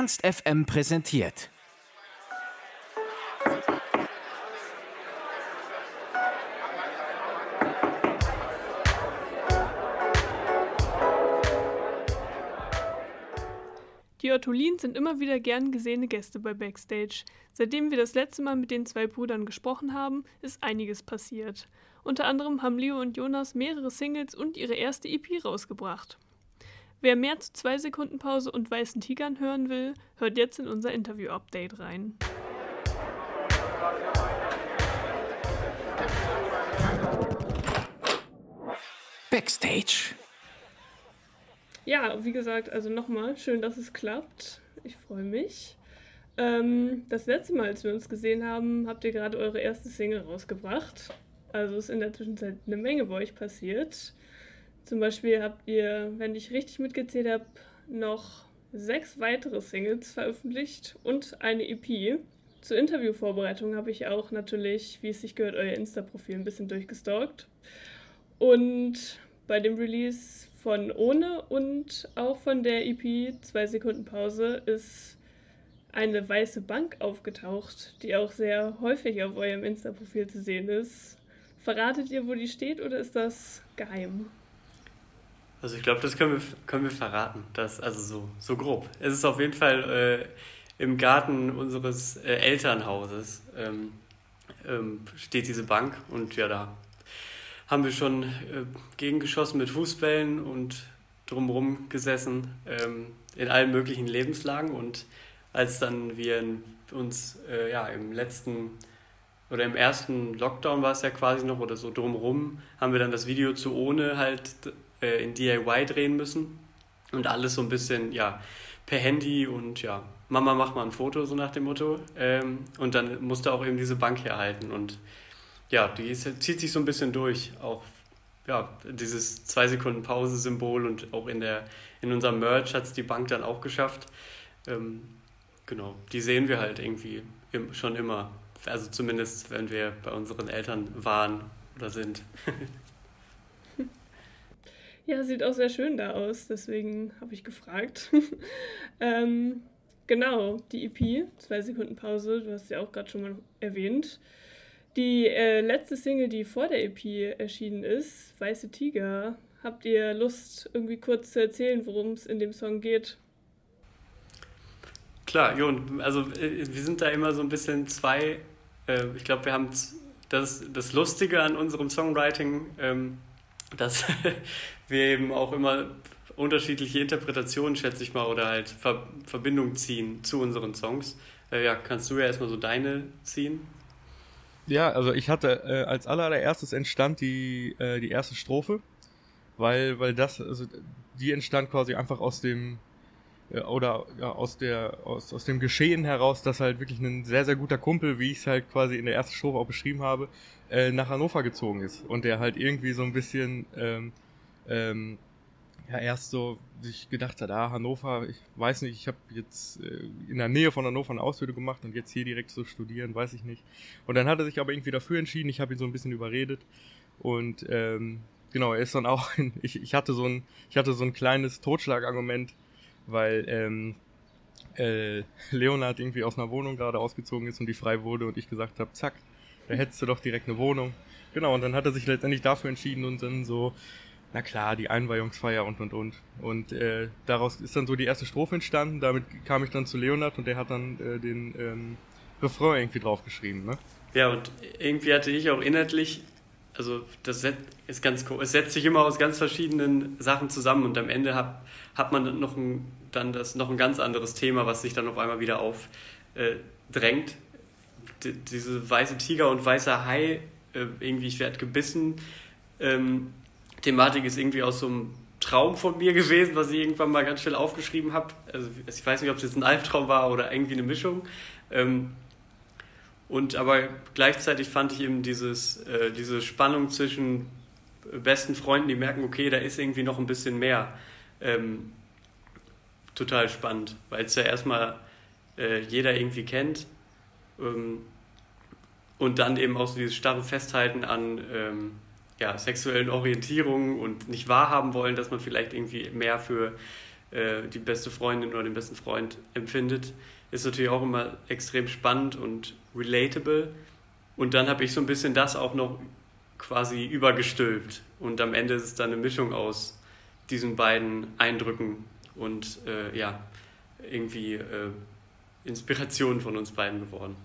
Ernst FM präsentiert. Die Ottolins sind immer wieder gern gesehene Gäste bei Backstage. Seitdem wir das letzte Mal mit den zwei Brüdern gesprochen haben, ist einiges passiert. Unter anderem haben Leo und Jonas mehrere Singles und ihre erste EP rausgebracht. Wer mehr zu 2 Sekunden Pause und Weißen Tigern hören will, hört jetzt in unser Interview-Update rein. Backstage. Ja, wie gesagt, also nochmal, schön, dass es klappt. Ich freue mich. Ähm, das letzte Mal, als wir uns gesehen haben, habt ihr gerade eure erste Single rausgebracht. Also ist in der Zwischenzeit eine Menge bei euch passiert. Zum Beispiel habt ihr, wenn ich richtig mitgezählt habe, noch sechs weitere Singles veröffentlicht und eine EP. Zur Interviewvorbereitung habe ich auch natürlich, wie es sich gehört, euer Insta-Profil ein bisschen durchgestalkt. Und bei dem Release von Ohne und auch von der EP Zwei Sekunden Pause ist eine weiße Bank aufgetaucht, die auch sehr häufig auf eurem Insta-Profil zu sehen ist. Verratet ihr, wo die steht oder ist das geheim? Also ich glaube, das können wir, können wir verraten. Das, also so, so grob. Es ist auf jeden Fall äh, im Garten unseres äh, Elternhauses ähm, ähm, steht diese Bank und ja, da haben wir schon äh, gegengeschossen mit Fußbällen und drumherum gesessen ähm, in allen möglichen Lebenslagen und als dann wir uns äh, ja im letzten oder im ersten Lockdown war es ja quasi noch oder so drumherum haben wir dann das Video zu ohne halt äh, in DIY drehen müssen und alles so ein bisschen, ja, per Handy und ja, Mama mach mal ein Foto, so nach dem Motto. Ähm, und dann musste auch eben diese Bank herhalten und ja, die ist, zieht sich so ein bisschen durch, auch ja, dieses zwei Sekunden Pause-Symbol und auch in der in unserem Merch hat es die Bank dann auch geschafft. Ähm, genau, die sehen wir halt irgendwie im, schon immer. Also zumindest, wenn wir bei unseren Eltern waren oder sind. Ja, sieht auch sehr schön da aus, deswegen habe ich gefragt. ähm, genau, die EP, zwei Sekunden Pause, du hast ja auch gerade schon mal erwähnt. Die äh, letzte Single, die vor der EP erschienen ist, Weiße Tiger. Habt ihr Lust, irgendwie kurz zu erzählen, worum es in dem Song geht? Klar, Jon, also äh, wir sind da immer so ein bisschen zwei. Äh, ich glaube, wir haben das, das Lustige an unserem Songwriting. Ähm, dass wir eben auch immer unterschiedliche Interpretationen, schätze ich mal, oder halt Ver Verbindung ziehen zu unseren Songs. Äh, ja, kannst du ja erstmal so deine ziehen? Ja, also ich hatte äh, als allererstes entstand die, äh, die erste Strophe, weil, weil das, also die entstand quasi einfach aus dem, äh, oder ja, aus der, aus, aus dem Geschehen heraus, dass halt wirklich ein sehr, sehr guter Kumpel, wie ich es halt quasi in der ersten Strophe auch beschrieben habe, äh, nach Hannover gezogen ist und der halt irgendwie so ein bisschen ähm, ähm, ja erst so sich gedacht hat, ah Hannover, ich weiß nicht, ich habe jetzt äh, in der Nähe von Hannover eine Ausbildung gemacht und jetzt hier direkt so studieren, weiß ich nicht. Und dann hat er sich aber irgendwie dafür entschieden, ich habe ihn so ein bisschen überredet und ähm, genau, er ist dann auch, in, ich, ich hatte so ein, ich hatte so ein kleines Totschlagargument, weil ähm, äh, Leonard irgendwie aus einer Wohnung gerade ausgezogen ist und die frei wurde und ich gesagt habe, zack, da hättest du doch direkt eine Wohnung. Genau, und dann hat er sich letztendlich dafür entschieden und dann so, na klar, die Einweihungsfeier und und und. Und äh, daraus ist dann so die erste Strophe entstanden. Damit kam ich dann zu Leonard und der hat dann äh, den ähm, Refrain irgendwie draufgeschrieben, ne? Ja, und irgendwie hatte ich auch inhaltlich, also das ist ganz cool, es setzt sich immer aus ganz verschiedenen Sachen zusammen und am Ende hat, hat man noch ein, dann das, noch ein ganz anderes Thema, was sich dann auf einmal wieder aufdrängt. Äh, diese weiße Tiger und weißer Hai, äh, irgendwie ich werde gebissen. Ähm, Thematik ist irgendwie aus so einem Traum von mir gewesen, was ich irgendwann mal ganz schnell aufgeschrieben habe. Also ich weiß nicht, ob es jetzt ein Albtraum war oder irgendwie eine Mischung. Ähm, und aber gleichzeitig fand ich eben dieses, äh, diese Spannung zwischen besten Freunden, die merken, okay, da ist irgendwie noch ein bisschen mehr. Ähm, total spannend, weil es ja erstmal äh, jeder irgendwie kennt ähm, und dann eben auch so dieses starre Festhalten an ähm, ja, sexuellen Orientierungen und nicht wahrhaben wollen, dass man vielleicht irgendwie mehr für äh, die beste Freundin oder den besten Freund empfindet, ist natürlich auch immer extrem spannend und relatable. Und dann habe ich so ein bisschen das auch noch quasi übergestülpt. Und am Ende ist es dann eine Mischung aus diesen beiden Eindrücken und äh, ja, irgendwie äh, Inspiration von uns beiden geworden.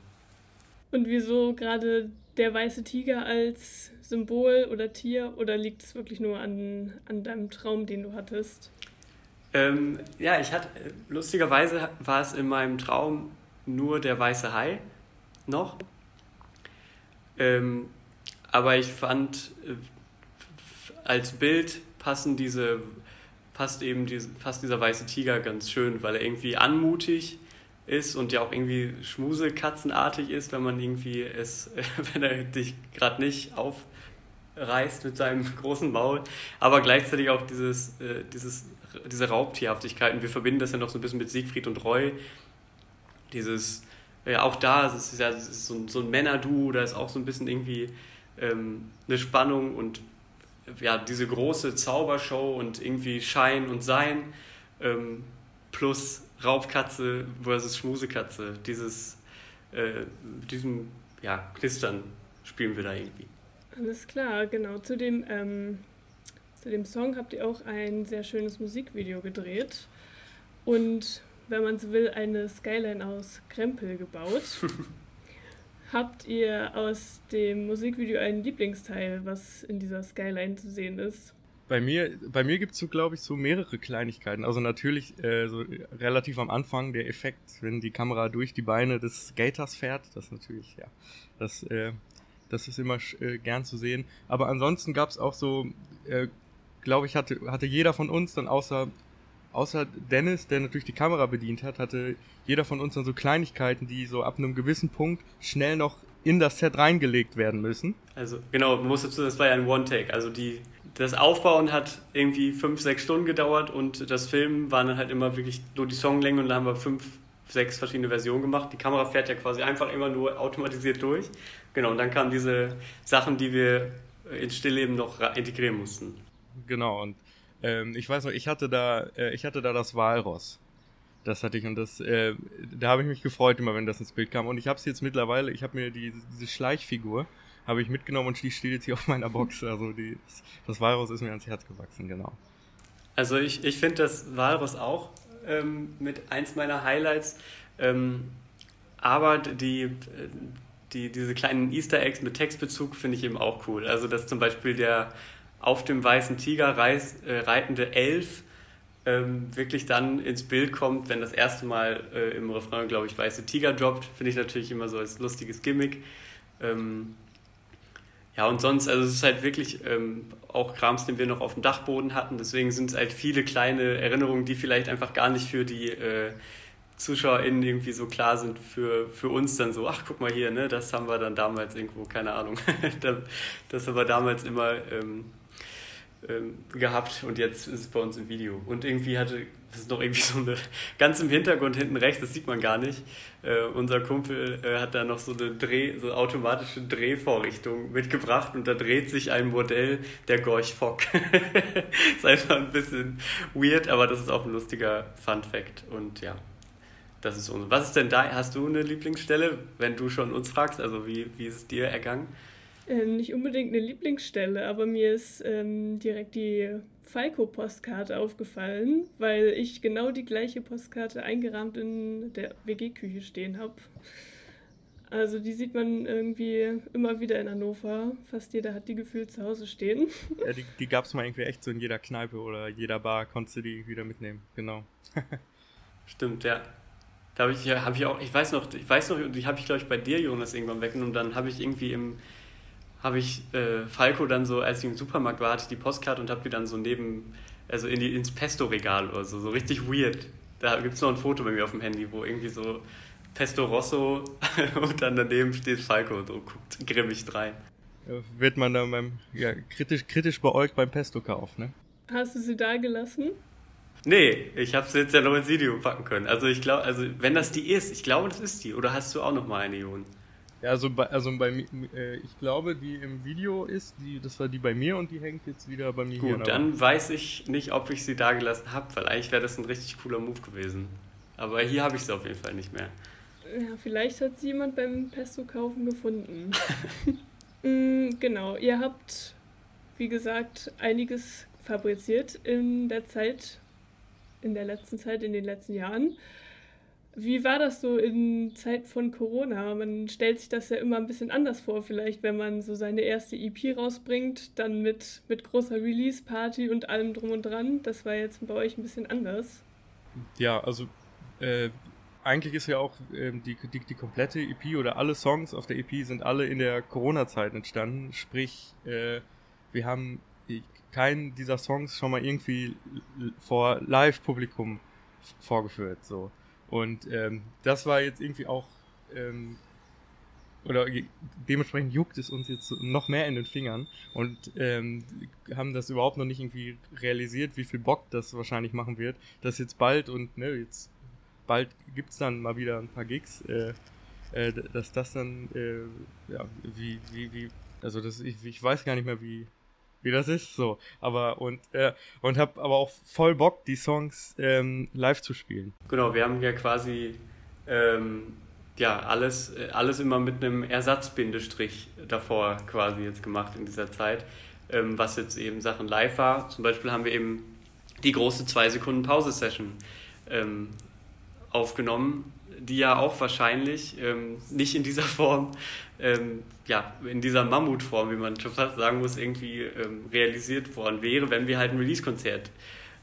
Und wieso gerade der weiße Tiger als Symbol oder Tier oder liegt es wirklich nur an, an deinem Traum, den du hattest? Ähm, ja, ich hatte, lustigerweise war es in meinem Traum nur der weiße Hai noch. Ähm, aber ich fand, äh, als Bild passen diese, passt eben diese, passt dieser weiße Tiger ganz schön, weil er irgendwie anmutig ist und ja auch irgendwie schmusekatzenartig ist, wenn man irgendwie es, wenn er dich gerade nicht aufreißt mit seinem großen Maul, aber gleichzeitig auch dieses, äh, dieses, diese Raubtierhaftigkeit. Und wir verbinden das ja noch so ein bisschen mit Siegfried und Roy. Dieses, ja, auch da, es ist ja es ist so, ein, so ein Männerduo, da ist auch so ein bisschen irgendwie ähm, eine Spannung und ja, diese große Zaubershow und irgendwie Schein und Sein ähm, plus Raubkatze versus Schmusekatze. Dieses, äh, diesem, ja, Knistern spielen wir da irgendwie. Alles klar, genau. Zu dem, ähm, zu dem Song habt ihr auch ein sehr schönes Musikvideo gedreht. Und wenn man so will, eine Skyline aus Krempel gebaut. Habt ihr aus dem Musikvideo einen Lieblingsteil, was in dieser Skyline zu sehen ist? Bei mir, bei mir gibt es so, glaube ich, so mehrere Kleinigkeiten. Also natürlich äh, so relativ am Anfang der Effekt, wenn die Kamera durch die Beine des Skaters fährt. Das natürlich, ja, das, äh, das ist immer äh, gern zu sehen. Aber ansonsten gab es auch so, äh, glaube ich, hatte, hatte jeder von uns dann außer, außer Dennis, der natürlich die Kamera bedient hat, hatte jeder von uns dann so Kleinigkeiten, die so ab einem gewissen Punkt schnell noch in das Set reingelegt werden müssen. Also genau, man muss dazu, das war ja ein One-Take. Also die das Aufbauen hat irgendwie fünf, sechs Stunden gedauert und das Filmen waren dann halt immer wirklich nur die Songlänge und da haben wir fünf, sechs verschiedene Versionen gemacht. Die Kamera fährt ja quasi einfach immer nur automatisiert durch. Genau, und dann kamen diese Sachen, die wir ins Stillleben noch integrieren mussten. Genau, und ähm, ich weiß noch, ich hatte da, äh, ich hatte da das Walross. Das hatte ich und das, äh, da habe ich mich gefreut immer, wenn das ins Bild kam. Und ich habe es jetzt mittlerweile, ich habe mir die, diese Schleichfigur, habe ich mitgenommen und die steht jetzt hier auf meiner Box. Also die, das, Walross ist mir ans Herz gewachsen, genau. Also ich, ich finde das Walross auch ähm, mit eins meiner Highlights. Ähm, aber die, die, diese kleinen Easter Eggs mit Textbezug finde ich eben auch cool. Also dass zum Beispiel der auf dem weißen Tiger reis, äh, reitende Elf ähm, wirklich dann ins Bild kommt, wenn das erste Mal äh, im Refrain, glaube ich, weiße Tiger droppt, finde ich natürlich immer so als lustiges Gimmick. Ähm, ja, und sonst, also es ist halt wirklich ähm, auch Krams, den wir noch auf dem Dachboden hatten. Deswegen sind es halt viele kleine Erinnerungen, die vielleicht einfach gar nicht für die äh, ZuschauerInnen irgendwie so klar sind, für, für uns dann so, ach guck mal hier, ne, das haben wir dann damals irgendwo, keine Ahnung, das haben wir damals immer ähm, ähm, gehabt und jetzt ist es bei uns im Video. Und irgendwie hatte, das ist noch irgendwie so eine, ganz im Hintergrund hinten rechts, das sieht man gar nicht, äh, unser Kumpel äh, hat da noch so eine Dreh, so automatische Drehvorrichtung mitgebracht und da dreht sich ein Modell der Gorch Fock. ist einfach ein bisschen weird, aber das ist auch ein lustiger Fun Fact und ja. Das ist unser. Was ist denn da? Hast du eine Lieblingsstelle, wenn du schon uns fragst? Also wie, wie ist es dir ergangen? Ähm, nicht unbedingt eine Lieblingsstelle, aber mir ist ähm, direkt die Falco-Postkarte aufgefallen, weil ich genau die gleiche Postkarte eingerahmt in der WG-Küche stehen habe. Also die sieht man irgendwie immer wieder in Hannover. Fast jeder hat die gefühlt zu Hause stehen. Ja, die, die gab es mal irgendwie echt so in jeder Kneipe oder jeder Bar, konntest du die wieder mitnehmen. Genau. Stimmt, ja. Da habe ich, hab ich auch, ich weiß noch, ich weiß noch, die habe ich glaube ich bei dir, Jonas, irgendwann weggenommen. Dann habe ich irgendwie im, habe ich äh, Falco dann so, als ich im Supermarkt war, hatte ich die Postkarte und habe die dann so neben, also in die, ins Pesto-Regal oder so, so richtig weird. Da gibt es noch ein Foto bei mir auf dem Handy, wo irgendwie so Pesto Rosso und dann daneben steht Falco und so guckt grimmig rein. Wird man dann beim, ja, kritisch, kritisch beäugt beim Pesto-Kauf, ne? Hast du sie da gelassen? Nee, ich habe sie jetzt ja noch ins Video packen können. Also ich glaube, also wenn das die ist, ich glaube, das ist die. Oder hast du auch noch mal eine, Jon? Ja, also bei, also bei mir, äh, ich glaube, die im Video ist, die, das war die bei mir und die hängt jetzt wieder bei mir Gut, dann weiß ich nicht, ob ich sie da gelassen habe, weil eigentlich wäre das ein richtig cooler Move gewesen. Aber hier habe ich sie auf jeden Fall nicht mehr. Ja, vielleicht hat sie jemand beim Pesto-Kaufen gefunden. mm, genau, ihr habt, wie gesagt, einiges fabriziert in der Zeit, in der letzten Zeit, in den letzten Jahren. Wie war das so in Zeit von Corona? Man stellt sich das ja immer ein bisschen anders vor, vielleicht, wenn man so seine erste EP rausbringt, dann mit, mit großer Release-Party und allem drum und dran. Das war jetzt bei euch ein bisschen anders. Ja, also äh, eigentlich ist ja auch äh, die, die, die komplette EP oder alle Songs auf der EP sind alle in der Corona-Zeit entstanden. Sprich, äh, wir haben keinen dieser Songs schon mal irgendwie vor Live-Publikum vorgeführt. So. Und ähm, das war jetzt irgendwie auch, ähm, oder dementsprechend juckt es uns jetzt noch mehr in den Fingern und ähm, haben das überhaupt noch nicht irgendwie realisiert, wie viel Bock das wahrscheinlich machen wird. Das jetzt bald und ne, jetzt bald gibt es dann mal wieder ein paar Gigs, äh, äh, dass das dann, äh, ja, wie, wie, wie, also das, ich, ich weiß gar nicht mehr, wie, wie das ist, so. Aber und äh, und habe aber auch voll Bock, die Songs ähm, live zu spielen. Genau, wir haben ja quasi ähm, ja alles äh, alles immer mit einem Ersatzbindestrich davor quasi jetzt gemacht in dieser Zeit, ähm, was jetzt eben Sachen live war. Zum Beispiel haben wir eben die große zwei Sekunden Pause Session ähm, aufgenommen die ja auch wahrscheinlich ähm, nicht in dieser Form, ähm, ja, in dieser Mammutform, wie man schon fast sagen muss, irgendwie ähm, realisiert worden wäre, wenn wir halt ein Release-Konzert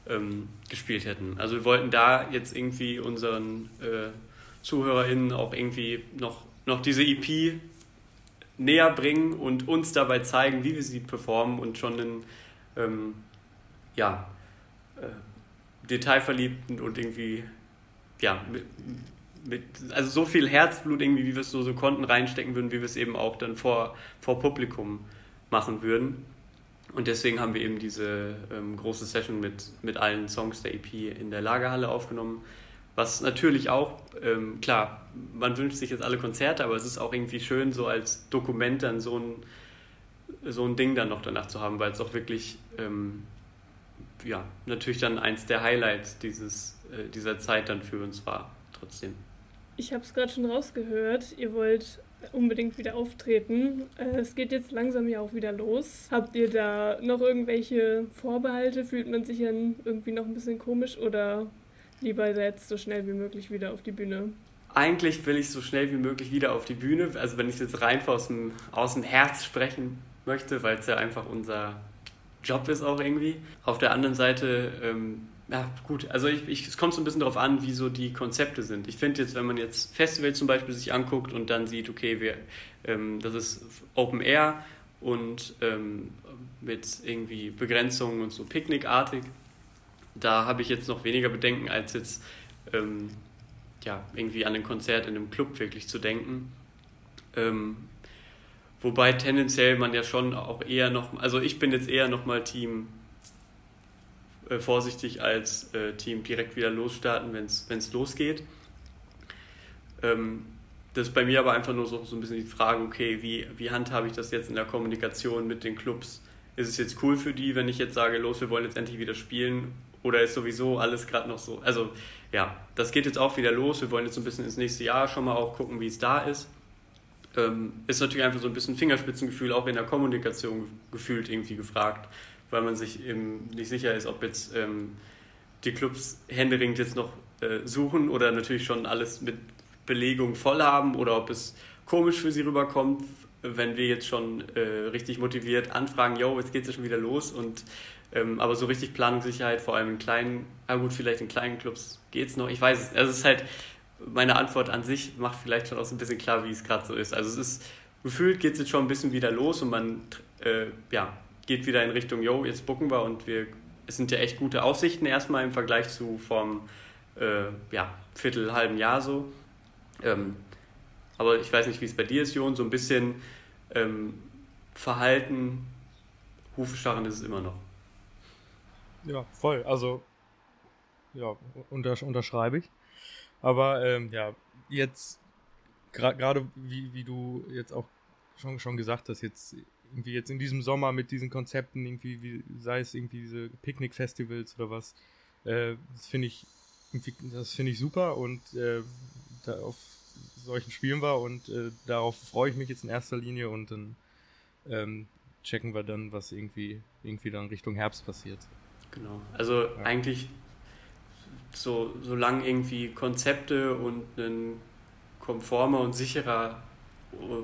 ähm, gespielt hätten. Also wir wollten da jetzt irgendwie unseren äh, ZuhörerInnen auch irgendwie noch, noch diese EP näher bringen und uns dabei zeigen, wie wir sie performen und schon einen, ähm, ja, äh, detailverliebten und irgendwie ja, mit, also so viel Herzblut irgendwie, wie wir es so, so konnten, reinstecken würden, wie wir es eben auch dann vor, vor Publikum machen würden. Und deswegen haben wir eben diese ähm, große Session mit, mit allen Songs der EP in der Lagerhalle aufgenommen. Was natürlich auch, ähm, klar, man wünscht sich jetzt alle Konzerte, aber es ist auch irgendwie schön, so als Dokument dann so ein, so ein Ding dann noch danach zu haben, weil es auch wirklich, ähm, ja, natürlich dann eins der Highlights dieses, äh, dieser Zeit dann für uns war, trotzdem. Ich habe es gerade schon rausgehört. Ihr wollt unbedingt wieder auftreten. Äh, es geht jetzt langsam ja auch wieder los. Habt ihr da noch irgendwelche Vorbehalte? Fühlt man sich dann irgendwie noch ein bisschen komisch oder lieber jetzt so schnell wie möglich wieder auf die Bühne? Eigentlich will ich so schnell wie möglich wieder auf die Bühne. Also wenn ich jetzt rein aus dem, aus dem Herz sprechen möchte, weil es ja einfach unser Job ist auch irgendwie. Auf der anderen Seite ähm, ja, gut, also ich, ich, es kommt so ein bisschen darauf an, wie so die Konzepte sind. Ich finde jetzt, wenn man jetzt Festivals zum Beispiel sich anguckt und dann sieht, okay, wir, ähm, das ist Open Air und ähm, mit irgendwie Begrenzungen und so picknickartig, da habe ich jetzt noch weniger Bedenken, als jetzt ähm, ja, irgendwie an ein Konzert in einem Club wirklich zu denken. Ähm, wobei tendenziell man ja schon auch eher noch, also ich bin jetzt eher noch mal Team äh, vorsichtig als äh, Team direkt wieder losstarten, wenn es losgeht. Ähm, das ist bei mir aber einfach nur so, so ein bisschen die Frage, okay, wie, wie handhabe ich das jetzt in der Kommunikation mit den Clubs? Ist es jetzt cool für die, wenn ich jetzt sage, los, wir wollen jetzt endlich wieder spielen? Oder ist sowieso alles gerade noch so? Also ja, das geht jetzt auch wieder los. Wir wollen jetzt so ein bisschen ins nächste Jahr schon mal auch gucken, wie es da ist. Ähm, ist natürlich einfach so ein bisschen Fingerspitzengefühl auch in der Kommunikation gefühlt irgendwie gefragt weil man sich eben nicht sicher ist, ob jetzt ähm, die Clubs händeringend jetzt noch äh, suchen oder natürlich schon alles mit Belegung voll haben oder ob es komisch für sie rüberkommt, wenn wir jetzt schon äh, richtig motiviert anfragen, yo, jetzt geht es ja schon wieder los und ähm, aber so richtig Planungssicherheit, vor allem in kleinen, ah gut, vielleicht in kleinen Clubs geht es noch, ich weiß es, also es ist halt, meine Antwort an sich macht vielleicht schon auch so ein bisschen klar, wie es gerade so ist. Also es ist, gefühlt geht es jetzt schon ein bisschen wieder los und man, äh, ja, geht wieder in Richtung, yo, jetzt bucken wir und wir, es sind ja echt gute Aussichten erstmal im Vergleich zu vom äh, ja, Viertel, halben Jahr so. Ähm, aber ich weiß nicht, wie es bei dir ist, Jon, so ein bisschen ähm, Verhalten, Hufestarren ist es immer noch. Ja, voll. Also, ja, untersch unterschreibe ich. Aber ähm, ja, jetzt gerade wie, wie du jetzt auch schon, schon gesagt hast, jetzt irgendwie jetzt in diesem Sommer mit diesen Konzepten, irgendwie, wie, sei es irgendwie diese Picknick-Festivals oder was, äh, das finde ich, das finde ich super und äh, da auf solchen Spielen war und äh, darauf freue ich mich jetzt in erster Linie und dann ähm, checken wir dann, was irgendwie, irgendwie dann Richtung Herbst passiert. Genau. Also ja. eigentlich so, solange irgendwie Konzepte und ein konformer und sicherer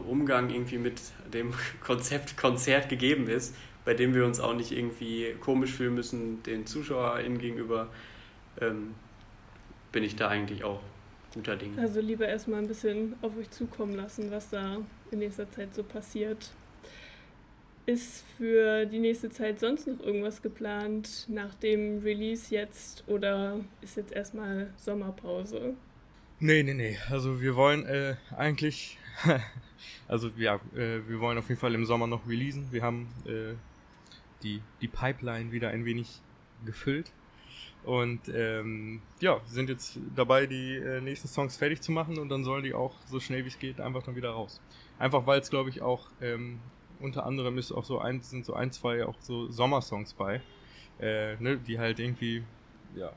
Umgang irgendwie mit dem Konzept Konzert gegeben ist, bei dem wir uns auch nicht irgendwie komisch fühlen müssen den ZuschauerInnen gegenüber, ähm, bin ich da eigentlich auch guter Dinge. Also lieber erstmal ein bisschen auf euch zukommen lassen, was da in nächster Zeit so passiert. Ist für die nächste Zeit sonst noch irgendwas geplant nach dem Release jetzt oder ist jetzt erstmal Sommerpause? Nee, nee, nee. Also wir wollen äh, eigentlich, also ja, äh, wir wollen auf jeden Fall im Sommer noch releasen. Wir haben äh, die, die Pipeline wieder ein wenig gefüllt. Und ähm, ja, sind jetzt dabei, die äh, nächsten Songs fertig zu machen und dann sollen die auch so schnell wie es geht einfach dann wieder raus. Einfach weil es, glaube ich, auch ähm, unter anderem ist auch so ein, sind so ein, zwei auch so Sommersongs bei, äh, ne, die halt irgendwie, ja,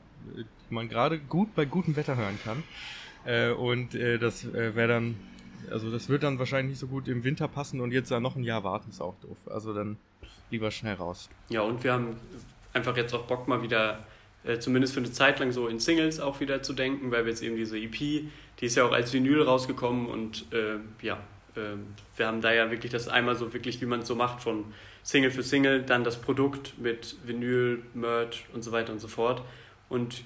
man gerade gut bei gutem Wetter hören kann. Äh, und äh, das äh, wäre dann, also das wird dann wahrscheinlich nicht so gut im Winter passen und jetzt da noch ein Jahr warten ist auch doof. Also dann lieber schnell raus. Ja, und wir haben einfach jetzt auch Bock mal wieder, äh, zumindest für eine Zeit lang so in Singles auch wieder zu denken, weil wir jetzt eben diese EP, die ist ja auch als Vinyl rausgekommen und äh, ja, äh, wir haben da ja wirklich das einmal so wirklich, wie man es so macht, von Single für Single, dann das Produkt mit Vinyl, Merch und so weiter und so fort. Und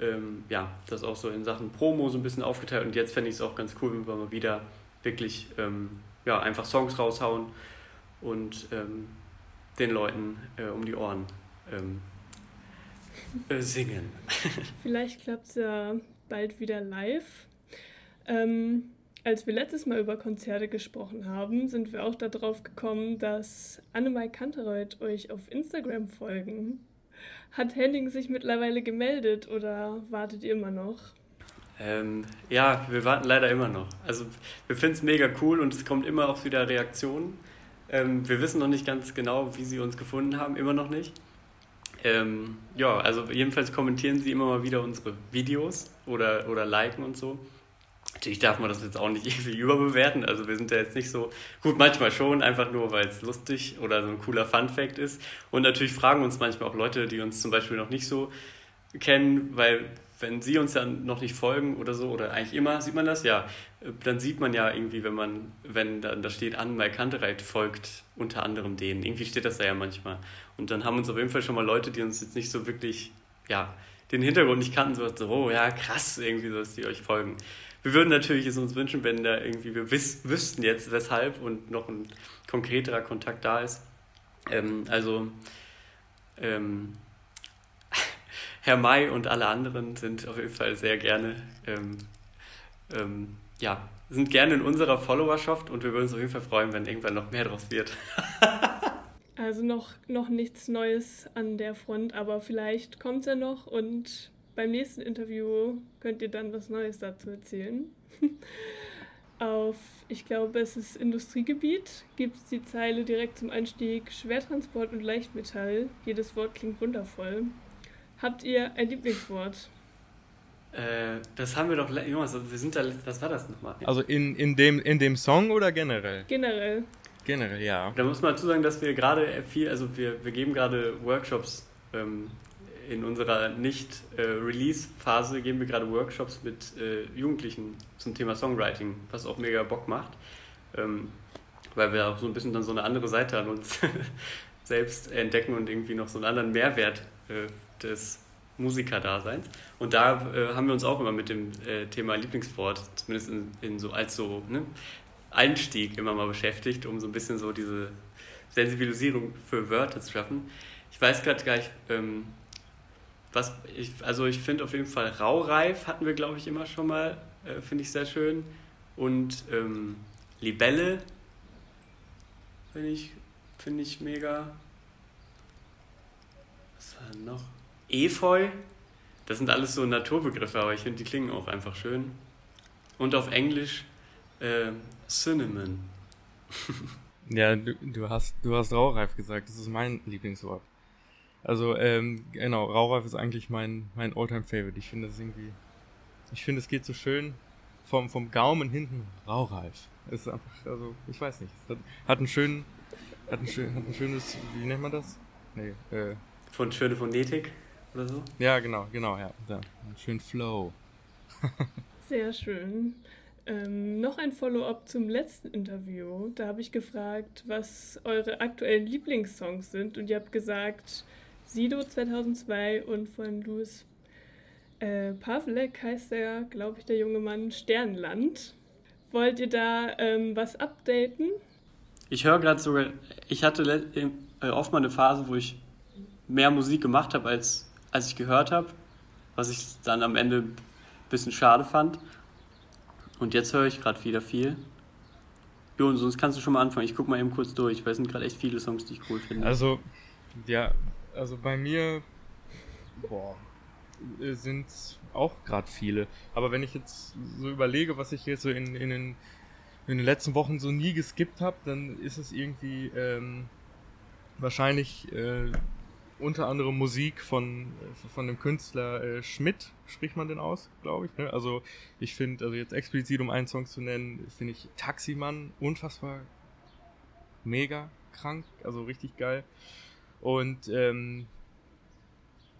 ähm, ja, das auch so in Sachen Promo so ein bisschen aufgeteilt. Und jetzt fände ich es auch ganz cool, wenn wir mal wieder wirklich ähm, ja, einfach Songs raushauen und ähm, den Leuten äh, um die Ohren ähm, äh, singen. Vielleicht klappt es ja bald wieder live. Ähm, als wir letztes Mal über Konzerte gesprochen haben, sind wir auch darauf gekommen, dass Annemai Kantereuth euch auf Instagram folgen. Hat Henning sich mittlerweile gemeldet oder wartet ihr immer noch? Ähm, ja, wir warten leider immer noch. Also wir finden es mega cool und es kommt immer auch wieder Reaktionen. Ähm, wir wissen noch nicht ganz genau, wie sie uns gefunden haben, immer noch nicht. Ähm, ja, also jedenfalls kommentieren sie immer mal wieder unsere Videos oder, oder liken und so. Natürlich darf man das jetzt auch nicht irgendwie überbewerten. Also wir sind ja jetzt nicht so gut, manchmal schon, einfach nur, weil es lustig oder so ein cooler Fun-Fact ist. Und natürlich fragen uns manchmal auch Leute, die uns zum Beispiel noch nicht so kennen, weil wenn sie uns dann noch nicht folgen oder so, oder eigentlich immer sieht man das, ja, dann sieht man ja irgendwie, wenn man, wenn dann da steht, an Mike Kantereit folgt unter anderem denen. Irgendwie steht das da ja manchmal. Und dann haben uns auf jeden Fall schon mal Leute, die uns jetzt nicht so wirklich, ja, den Hintergrund nicht kannten, so, oh ja, krass, irgendwie so, dass die euch folgen wir würden natürlich es uns wünschen, wenn da irgendwie wir wiss, wüssten jetzt weshalb und noch ein konkreterer Kontakt da ist. Ähm, also ähm, Herr May und alle anderen sind auf jeden Fall sehr gerne, ähm, ähm, ja, sind gerne in unserer Followerschaft und wir würden uns auf jeden Fall freuen, wenn irgendwann noch mehr draus wird. also noch, noch nichts Neues an der Front, aber vielleicht kommt es ja noch und beim nächsten Interview könnt ihr dann was Neues dazu erzählen. Auf, ich glaube, es ist Industriegebiet, gibt es die Zeile direkt zum Einstieg Schwertransport und Leichtmetall. Jedes Wort klingt wundervoll. Habt ihr ein Lieblingswort? Äh, das haben wir doch, Jonas, wir sind da, was war das nochmal? Also in, in, dem, in dem Song oder generell? Generell. Generell, ja. Da muss man dazu sagen, dass wir gerade viel, also wir, wir geben gerade Workshops ähm, in unserer Nicht-Release-Phase geben wir gerade Workshops mit äh, Jugendlichen zum Thema Songwriting, was auch mega Bock macht, ähm, weil wir auch so ein bisschen dann so eine andere Seite an uns selbst entdecken und irgendwie noch so einen anderen Mehrwert äh, des Musikerdaseins. Und da äh, haben wir uns auch immer mit dem Thema Lieblingswort, zumindest in, in so als so ne, Einstieg immer mal beschäftigt, um so ein bisschen so diese Sensibilisierung für Wörter zu schaffen. Ich weiß gerade gar nicht, ähm, was ich, also ich finde auf jeden Fall Raureif hatten wir, glaube ich, immer schon mal, äh, finde ich sehr schön. Und ähm, Libelle finde ich, find ich mega. Was war denn noch? Efeu. Das sind alles so Naturbegriffe, aber ich finde, die klingen auch einfach schön. Und auf Englisch äh, Cinnamon. ja, du, du, hast, du hast Raureif gesagt, das ist mein Lieblingswort. Also, ähm, genau, Raureif ist eigentlich mein, mein Alltime favorite Ich finde das irgendwie, ich finde es geht so schön vom, vom Gaumen hinten Raureif. Es ist einfach, also, ich weiß nicht, hat, hat einen schönen, hat ein, schön, hat ein schönes, wie nennt man das? Nee, äh. Von schöne Phonetik oder so? Ja, genau, genau, ja. Da, einen schönen Flow. Sehr schön. Ähm, noch ein Follow-up zum letzten Interview. Da habe ich gefragt, was eure aktuellen Lieblingssongs sind und ihr habt gesagt, Sido 2002 und von Louis äh, Pavlek heißt der, glaube ich, der junge Mann, Sternland. Wollt ihr da ähm, was updaten? Ich höre gerade sogar, ich hatte äh, oft mal eine Phase, wo ich mehr Musik gemacht habe, als, als ich gehört habe, was ich dann am Ende ein bisschen schade fand. Und jetzt höre ich gerade wieder viel. Jo, und sonst kannst du schon mal anfangen. Ich gucke mal eben kurz durch, weil es sind gerade echt viele Songs, die ich cool finde. Also, ja, also bei mir, boah, äh, sind auch gerade viele. Aber wenn ich jetzt so überlege, was ich jetzt so in, in, den, in den letzten Wochen so nie geskippt habe, dann ist es irgendwie ähm, wahrscheinlich äh, unter anderem Musik von, von dem Künstler äh, Schmidt, spricht man denn aus, glaube ich. Ne? Also ich finde, also jetzt explizit um einen Song zu nennen, finde ich Taximann unfassbar mega krank, also richtig geil. Und ähm,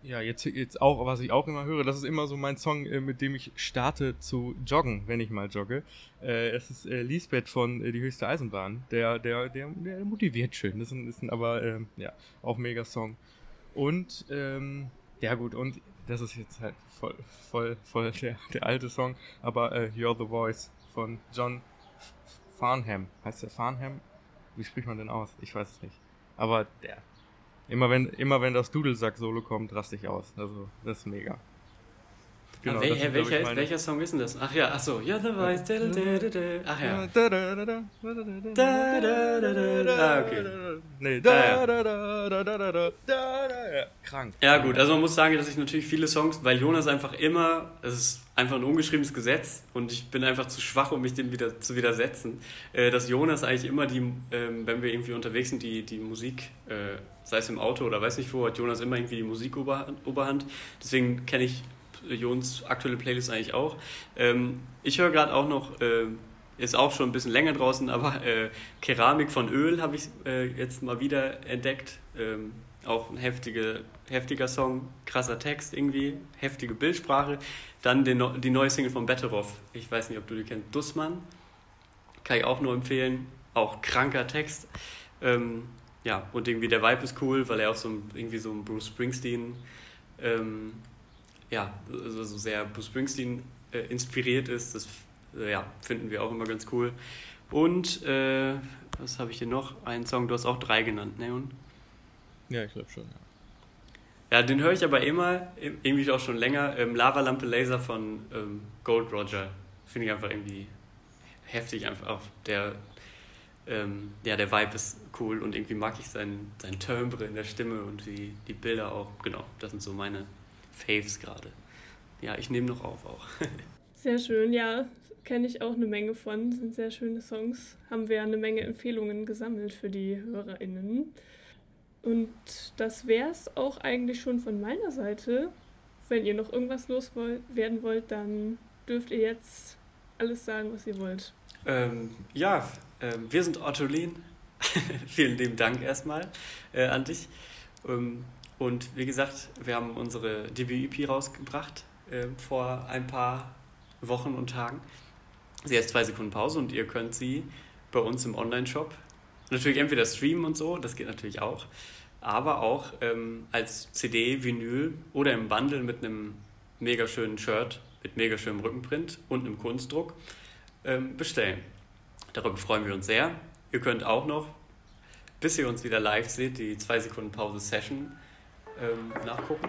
ja, jetzt, jetzt auch, was ich auch immer höre, das ist immer so mein Song, äh, mit dem ich starte zu joggen, wenn ich mal jogge. Äh, es ist äh, Lisbeth von äh, Die höchste Eisenbahn. Der, der, der, der motiviert schön. Das ist ein, ist ein aber, äh, ja, auch mega Song. Und, ähm, ja gut, und das ist jetzt halt voll, voll, voll der, der alte Song, aber äh, You're the Voice von John Farnham. Heißt der Farnham? Wie spricht man denn aus? Ich weiß es nicht. Aber der, Immer wenn, immer wenn das Dudelsack-Solo kommt, raste ich aus. Also, das ist mega. Genau, wel ist, welcher, ist, welcher Song ist denn das? Ach ja, ach so. You're the Voice. Ach ja. Ah, okay. Nee, da, ah, ja. Krank. Ja, gut. Also, man muss sagen, dass ich natürlich viele Songs, weil Jonas einfach immer, es ist einfach ein ungeschriebenes Gesetz und ich bin einfach zu schwach, um mich dem wieder zu widersetzen, dass Jonas eigentlich immer die, wenn wir irgendwie unterwegs sind, die, die Musik, sei es im Auto oder weiß nicht wo, hat Jonas immer irgendwie die Musik Oberhand. Deswegen kenne ich Jons aktuelle Playlist eigentlich auch. Ähm, ich höre gerade auch noch, äh, ist auch schon ein bisschen länger draußen, aber äh, Keramik von Öl habe ich äh, jetzt mal wieder entdeckt. Ähm, auch ein heftige, heftiger Song, krasser Text irgendwie, heftige Bildsprache. Dann den, die neue Single von Betteroff, ich weiß nicht, ob du die kennst, Dussmann, kann ich auch nur empfehlen. Auch kranker Text. Ähm, ja, und irgendwie der Vibe ist cool, weil er auch so ein, irgendwie so ein Bruce Springsteen ähm, ja, also so sehr Bruce Springsteen äh, inspiriert ist. Das ja, finden wir auch immer ganz cool. Und äh, was habe ich hier noch? Einen Song, du hast auch drei genannt, Neon. Ja, ich glaube schon, ja. Ja, den höre ich aber immer, irgendwie auch schon länger. Ähm, Lava Lampe Laser von ähm, Gold Roger. Finde ich einfach irgendwie heftig, einfach auch der, ähm, ja, der Vibe ist cool und irgendwie mag ich sein, sein Timbre in der Stimme und die, die Bilder auch. Genau, das sind so meine Faves gerade. Ja, ich nehme noch auf auch. Sehr schön, ja. Kenne ich auch eine Menge von. Sind sehr schöne Songs. Haben wir eine Menge Empfehlungen gesammelt für die HörerInnen. Und das wäre es auch eigentlich schon von meiner Seite. Wenn ihr noch irgendwas loswerden wollt, dann dürft ihr jetzt alles sagen, was ihr wollt. Ähm, ja, äh, wir sind Ottolin. Vielen lieben Dank erstmal äh, an dich. Ähm, und wie gesagt, wir haben unsere Debüt-EP rausgebracht äh, vor ein paar Wochen und Tagen. Sie heißt zwei Sekunden Pause und ihr könnt sie bei uns im Online-Shop natürlich entweder streamen und so, das geht natürlich auch, aber auch ähm, als CD, Vinyl oder im Bundle mit einem mega schönen Shirt, mit mega schönem Rückenprint und einem Kunstdruck ähm, bestellen. Darüber freuen wir uns sehr. Ihr könnt auch noch, bis ihr uns wieder live seht, die zwei Sekunden Pause Session ähm, nachgucken.